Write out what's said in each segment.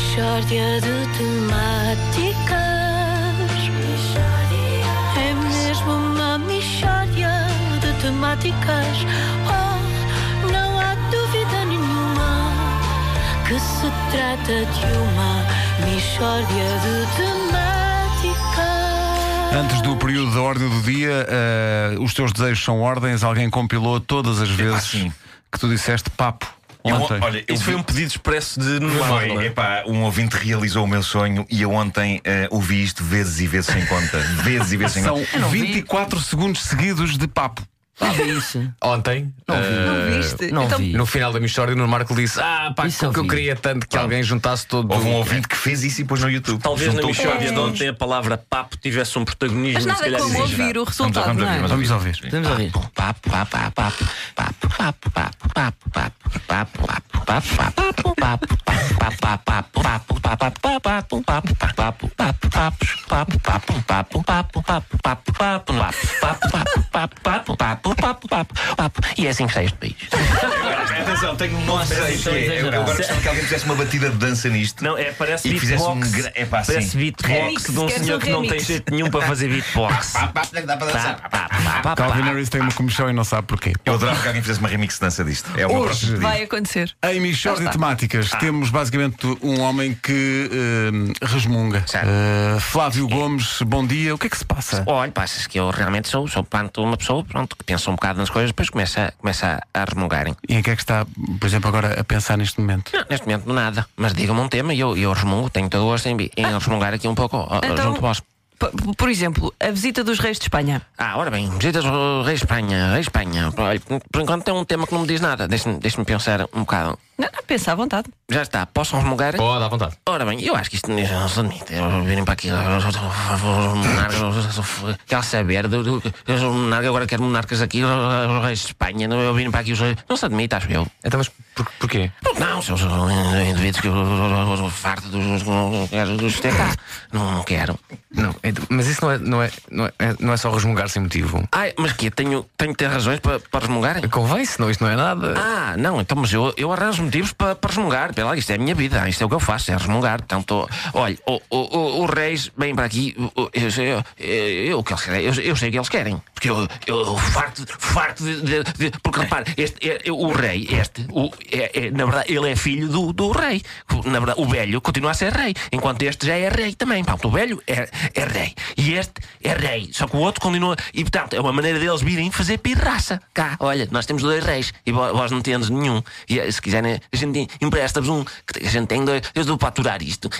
Mishória de temáticas. É mesmo uma mishória de temáticas. Oh, não há dúvida nenhuma que se trata de uma mishória de temáticas. Antes do período da ordem do dia, eh, os teus desejos são ordens. Alguém compilou todas as vezes sim. que tu disseste papo Eu- ontem. olha, eu Isso foi vi- um pedido expresso de Nuno Foi, é? epá, um ouvinte realizou o meu sonho e eu ontem eh, ouvi isto vezes e vezes sem conta. Vezes e vezes sem São conta. vi. 24 segundos seguidos de papo. Vi isso. Ontem, Não eh, viste? não Então- vi. no final da minha história, no Marco disse: Ah, pá, Isso eu que eu vi. queria tanto que alguém juntasse todo. Houve um ouvinte que fez isso e pôs no YouTube. Talvez na Juntou Michórdia todos. de ontem a palavra papo tivesse um protagonismo. Mas se nada calhar como exagerado. ouvir o resultado, vamos não é? ouvir, Vamos ouvir. Vamos ouvir. E é assim que sai este país. Atenção, tenho um é, Eu eu agora gostava que alguém fizesse uma batida de dança nisto. Não, é, parece E fizesse um beatbox. gra- epá, parece beatbox Remix, de um senhor um que não tem jeito nenhum para fazer beatbox. Dá para dançar. Calvin Harris tem uma comichão e não sabe porquê. Eu adorava que alguém fizesse uma remix de dança disto. É o meu Hoje próximo pedido. Vai acontecer. Em Michórdia de Temáticas Ah. temos basicamente um homem que eh, resmunga. Certo. Eh, Flávio Gomes, bom dia. O que é que se passa? Olha, passa que eu realmente sou, sou pronto, uma pessoa pronto, que pensa um bocado nas coisas, depois começa, começa a resmungarem. E em que é que está, por exemplo, agora a pensar neste momento? Não, neste momento nada, mas diga-me um tema e eu, eu resmungo, tenho todo o gosto em, em resmungar aqui um pouco ó, Então- junto a vós. Por exemplo, a visita dos reis de Espanha. Ah, ora bem, visitas o Rei Espanha, Rei Espanha. Olha, por enquanto tem um tema que não me diz nada, deixa-me deixa pensar um bocado. Não, não, pensa à vontade. Já está, posso resmungar? Pode, à vontade. Ora bem, eu acho que isto não se admite. Eu virem para aqui. Quer saber? monarca, Agora quero monarcas aqui, os reis de Espanha. Eu virem para aqui os reis. Não se admite, acho eu. Então, mas por, porquê? Porque não, são indivíduos que eu farto dos. Não, não quero. Não, é- mas isso não é, não, é, não, é, não é só resmungar sem motivo. Ai, mas que tenho, tenho que ter razões para, para resmungar? Convém, senão isto não é nada. Ah, não, então, mas eu, eu arranjo motivos para, para resmungar. Pela isto é a minha vida, isto é o que eu faço, é resmungar. Portanto, olha, o, o, o, os reis vêm para aqui, o- o- eu, eu, eu, o sei o que eles querem. Porque eu, eu farto, farto de, de- Porque repare, este, é- o rei, este, o, é, é, na verdade, ele é filho do, do rei. Na verdade, o velho continua a ser rei, enquanto este já é rei também. Portanto, o velho é, é rei e este é rei. Só que o outro continua. E portanto, é uma maneira deles virem fazer pirraça. Cá, olha, nós temos dois reis e vós não tendes nenhum. E se quiserem, a gente empresta-vos um. A gente tem dois. Eu dou para aturar isto.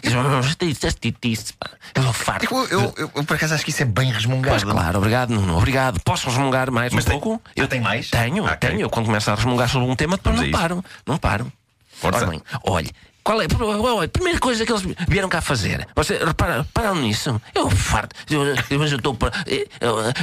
Eu sou farto. Eu, eu, eu, eu, por acaso acho que isso é bem resmungado. Pois claro, obrigado, Nuno, obrigado. Posso resmungar mais Mas um tem- pouco? Ah, tem mais? Tenho, Ah, tenho. Eu quando começo a resmungar sobre um tema, depois Vamos não paro. Não paro. Força. Ora bem, olha. Qual é olha, a primeira coisa que eles vieram cá fazer? Você repara, repararam nisso? Eu farto. Eu, eu, estou para. eu-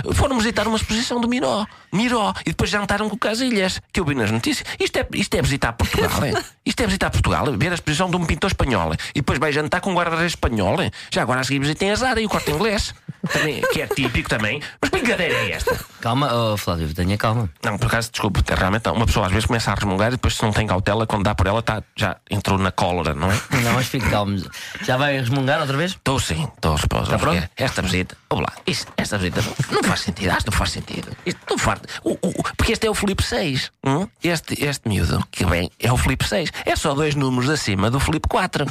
eu- Foram visitar uma exposição do Miró. Miró. E depois jantaram com o Casilhas, que eu vi nas notícias. Isto é, isto é visitar Portugal, é? Isto é visitar Portugal, ver a exposição de um pintor espanhol. E depois vai jantar com um guarda-reis espanhol. Já agora a seguir visitem a Zara e o corte inglês. Também, que é típico também. Mas brincadeira é esta? Calma, oh, Flávio, tenha calma. Não, por acaso, desculpe, é realmente uma pessoa às vezes começa a resmungar e depois, se não tem cautela, quando dá por ela, tá, já entrou na cólera, não é? Não, mas fique calmo. Já vai resmungar outra vez? Estou sim, estou esposa. Tá pronto? Esta visita, vamos lá, isto, esta visita não faz sentido, acho que não faz sentido. Isto não faz. O, o- porque este é o Filipe 6. hum? Este, este miúdo que vem é o Filipe 6. É só dois números acima do Filipe 4,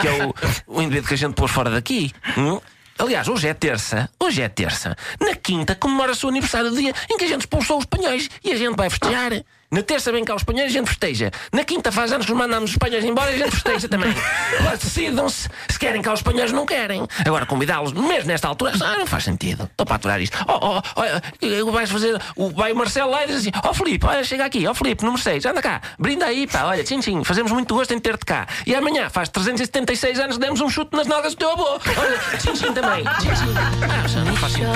que é o, o indivíduo que a gente pôs fora daqui. hum? Aliás, hoje é terça, hoje é terça. Na quinta comemora-se o aniversário do dia em que a gente expulsou os espanhóis e a gente vai festejar. Na terça vem cá os espanhóis e a gente festeja. Na quinta faz anos que mandamos os espanhóis embora e a gente festeja também. Agora decidam-se se querem cá os espanhóis não querem. Agora convidá-los, mesmo nesta altura, ah, não faz sentido. Estou para aturar isto. Oh, oh, oh, vais fazer. O, vai o Marcelo lá e diz assim: Ó oh, Filipe, olha, chega aqui, ó oh, Filipe, número 6, anda cá, brinda aí, pá, olha, tchim, tchim, fazemos muito gosto em ter-te cá. E amanhã faz 376 anos, demos um chute nas nalgas do teu avô. Olha, tchim, tchim também. Tchim, tchim. Ah, não faz sentido.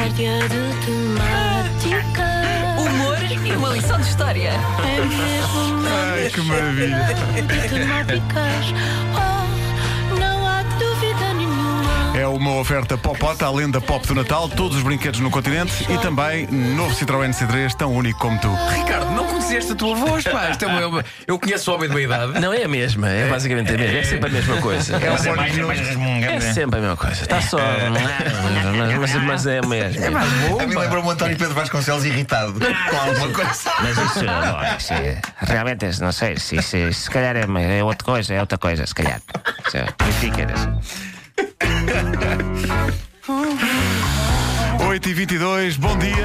E uma lição de história. É mesmo Ai, que maravilha. É uma oferta Popota, além da pop do Natal, todos os brinquedos no continente e também novo Citroën C3, tão único como tu. Ricardo, não conheceste a tua voz, pá. É, é eu conheço o homem de uma idade. Não é a mesma, é basicamente a mesma. É sempre a mesma coisa. É, sempre- é, é sempre a mesma coisa. Está só. Mas, mas- mas é a mesma. A mim lembra-me o António Pedro Vasconcelos irritado com alguma coisa. Mas isso, bom, isso é- realmente não sei. Se, se, se calhar é, é outra coisa, é outra coisa, se calhar. Se, fica, né? 8h22, bom dia.